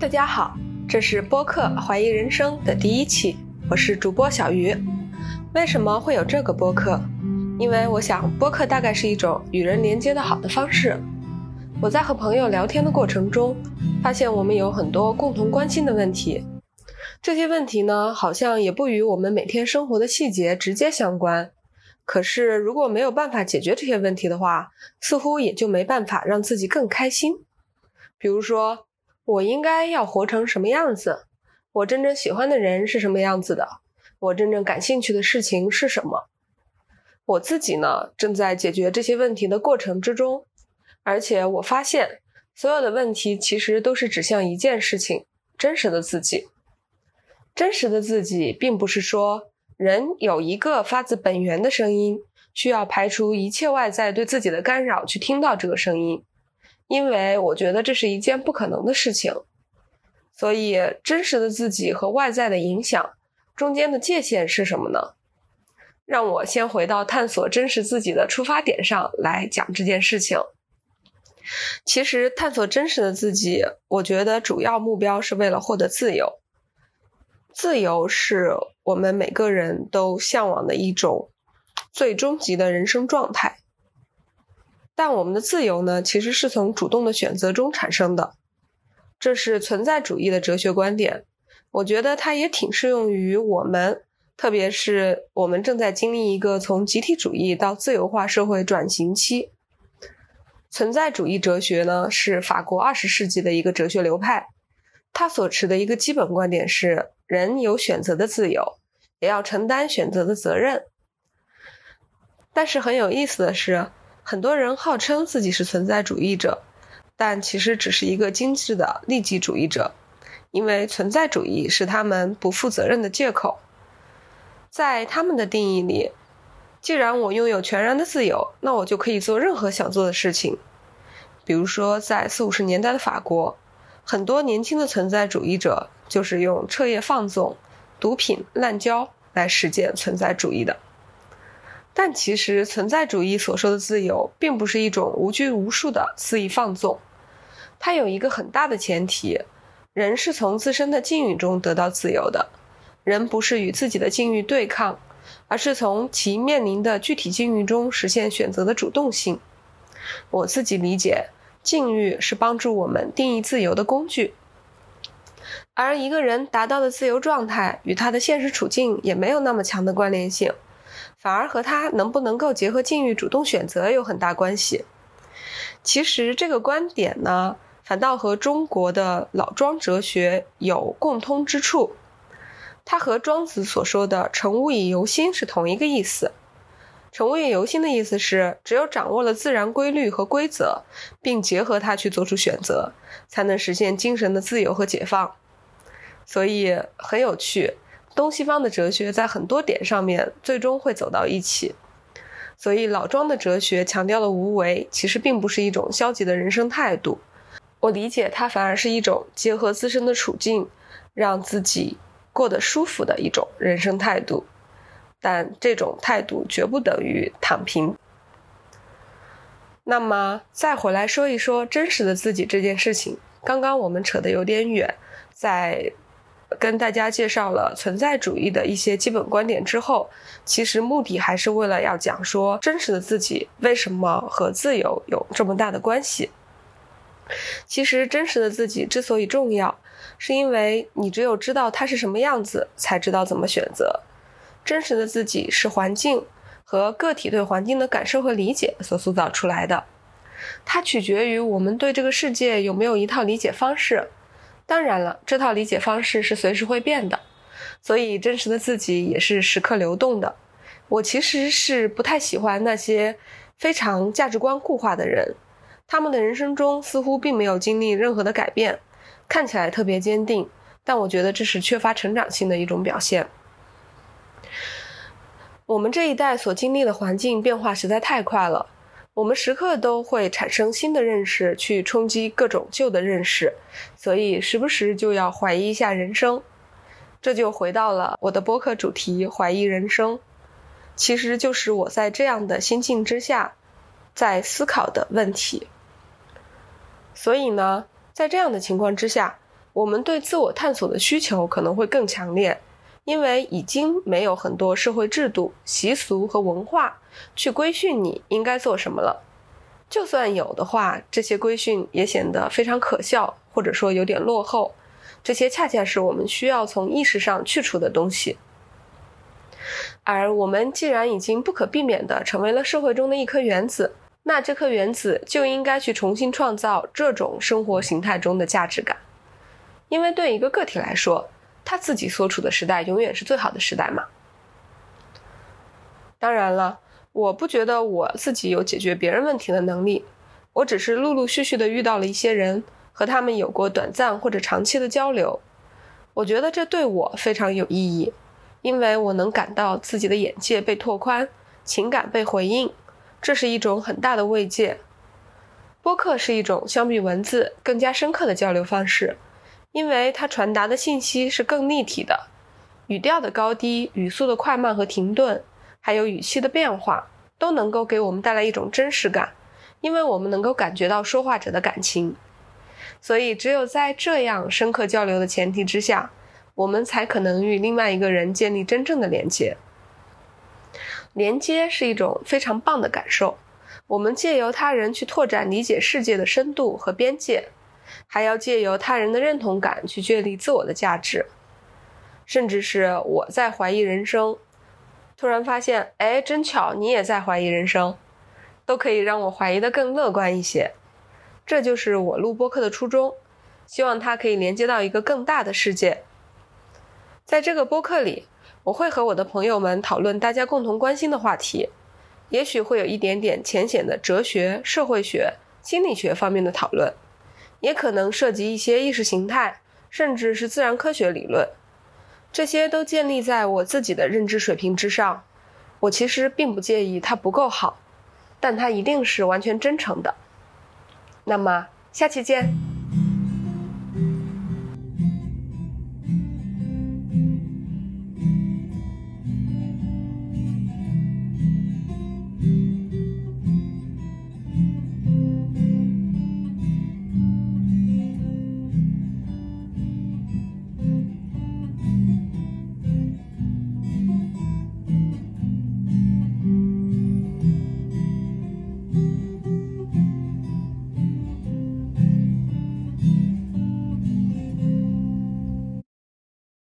大家好，这是播客《怀疑人生》的第一期，我是主播小鱼。为什么会有这个播客？因为我想播客大概是一种与人连接的好的方式。我在和朋友聊天的过程中，发现我们有很多共同关心的问题。这些问题呢，好像也不与我们每天生活的细节直接相关。可是如果没有办法解决这些问题的话，似乎也就没办法让自己更开心。比如说。我应该要活成什么样子？我真正喜欢的人是什么样子的？我真正感兴趣的事情是什么？我自己呢，正在解决这些问题的过程之中，而且我发现，所有的问题其实都是指向一件事情：真实的自己。真实的自己，并不是说人有一个发自本源的声音，需要排除一切外在对自己的干扰去听到这个声音。因为我觉得这是一件不可能的事情，所以真实的自己和外在的影响中间的界限是什么呢？让我先回到探索真实自己的出发点上来讲这件事情。其实，探索真实的自己，我觉得主要目标是为了获得自由。自由是我们每个人都向往的一种最终极的人生状态。但我们的自由呢，其实是从主动的选择中产生的，这是存在主义的哲学观点。我觉得它也挺适用于我们，特别是我们正在经历一个从集体主义到自由化社会转型期。存在主义哲学呢，是法国二十世纪的一个哲学流派，它所持的一个基本观点是：人有选择的自由，也要承担选择的责任。但是很有意思的是。很多人号称自己是存在主义者，但其实只是一个精致的利己主义者，因为存在主义是他们不负责任的借口。在他们的定义里，既然我拥有全然的自由，那我就可以做任何想做的事情。比如说，在四五十年代的法国，很多年轻的存在主义者就是用彻夜放纵、毒品、滥交来实践存在主义的。但其实，存在主义所说的自由，并不是一种无拘无束的肆意放纵。它有一个很大的前提：人是从自身的境遇中得到自由的。人不是与自己的境遇对抗，而是从其面临的具体境遇中实现选择的主动性。我自己理解，境遇是帮助我们定义自由的工具。而一个人达到的自由状态，与他的现实处境也没有那么强的关联性。反而和他能不能够结合境遇主动选择有很大关系。其实这个观点呢，反倒和中国的老庄哲学有共通之处。它和庄子所说的“乘无以由心”是同一个意思。“乘无以由心”的意思是，只有掌握了自然规律和规则，并结合它去做出选择，才能实现精神的自由和解放。所以很有趣。东西方的哲学在很多点上面最终会走到一起，所以老庄的哲学强调的无为，其实并不是一种消极的人生态度。我理解它反而是一种结合自身的处境，让自己过得舒服的一种人生态度。但这种态度绝不等于躺平。那么再回来说一说真实的自己这件事情，刚刚我们扯得有点远，在。跟大家介绍了存在主义的一些基本观点之后，其实目的还是为了要讲说真实的自己为什么和自由有这么大的关系。其实真实的自己之所以重要，是因为你只有知道它是什么样子，才知道怎么选择。真实的自己是环境和个体对环境的感受和理解所塑造出来的，它取决于我们对这个世界有没有一套理解方式。当然了，这套理解方式是随时会变的，所以真实的自己也是时刻流动的。我其实是不太喜欢那些非常价值观固化的人，他们的人生中似乎并没有经历任何的改变，看起来特别坚定，但我觉得这是缺乏成长性的一种表现。我们这一代所经历的环境变化实在太快了。我们时刻都会产生新的认识，去冲击各种旧的认识，所以时不时就要怀疑一下人生。这就回到了我的播客主题——怀疑人生，其实就是我在这样的心境之下在思考的问题。所以呢，在这样的情况之下，我们对自我探索的需求可能会更强烈，因为已经没有很多社会制度、习俗和文化去规训你应该做什么了。就算有的话，这些规训也显得非常可笑，或者说有点落后。这些恰恰是我们需要从意识上去除的东西。而我们既然已经不可避免地成为了社会中的一颗原子，那这颗原子就应该去重新创造这种生活形态中的价值感。因为对一个个体来说，他自己所处的时代永远是最好的时代嘛。当然了，我不觉得我自己有解决别人问题的能力，我只是陆陆续续的遇到了一些人。和他们有过短暂或者长期的交流，我觉得这对我非常有意义，因为我能感到自己的眼界被拓宽，情感被回应，这是一种很大的慰藉。播客是一种相比文字更加深刻的交流方式，因为它传达的信息是更立体的，语调的高低、语速的快慢和停顿，还有语气的变化，都能够给我们带来一种真实感，因为我们能够感觉到说话者的感情。所以，只有在这样深刻交流的前提之下，我们才可能与另外一个人建立真正的连接。连接是一种非常棒的感受，我们借由他人去拓展理解世界的深度和边界，还要借由他人的认同感去确立自我的价值，甚至是我在怀疑人生，突然发现，哎，真巧，你也在怀疑人生，都可以让我怀疑的更乐观一些。这就是我录播客的初衷，希望它可以连接到一个更大的世界。在这个播客里，我会和我的朋友们讨论大家共同关心的话题，也许会有一点点浅显的哲学、社会学、心理学方面的讨论，也可能涉及一些意识形态，甚至是自然科学理论。这些都建立在我自己的认知水平之上。我其实并不介意它不够好，但它一定是完全真诚的。那么，下期见。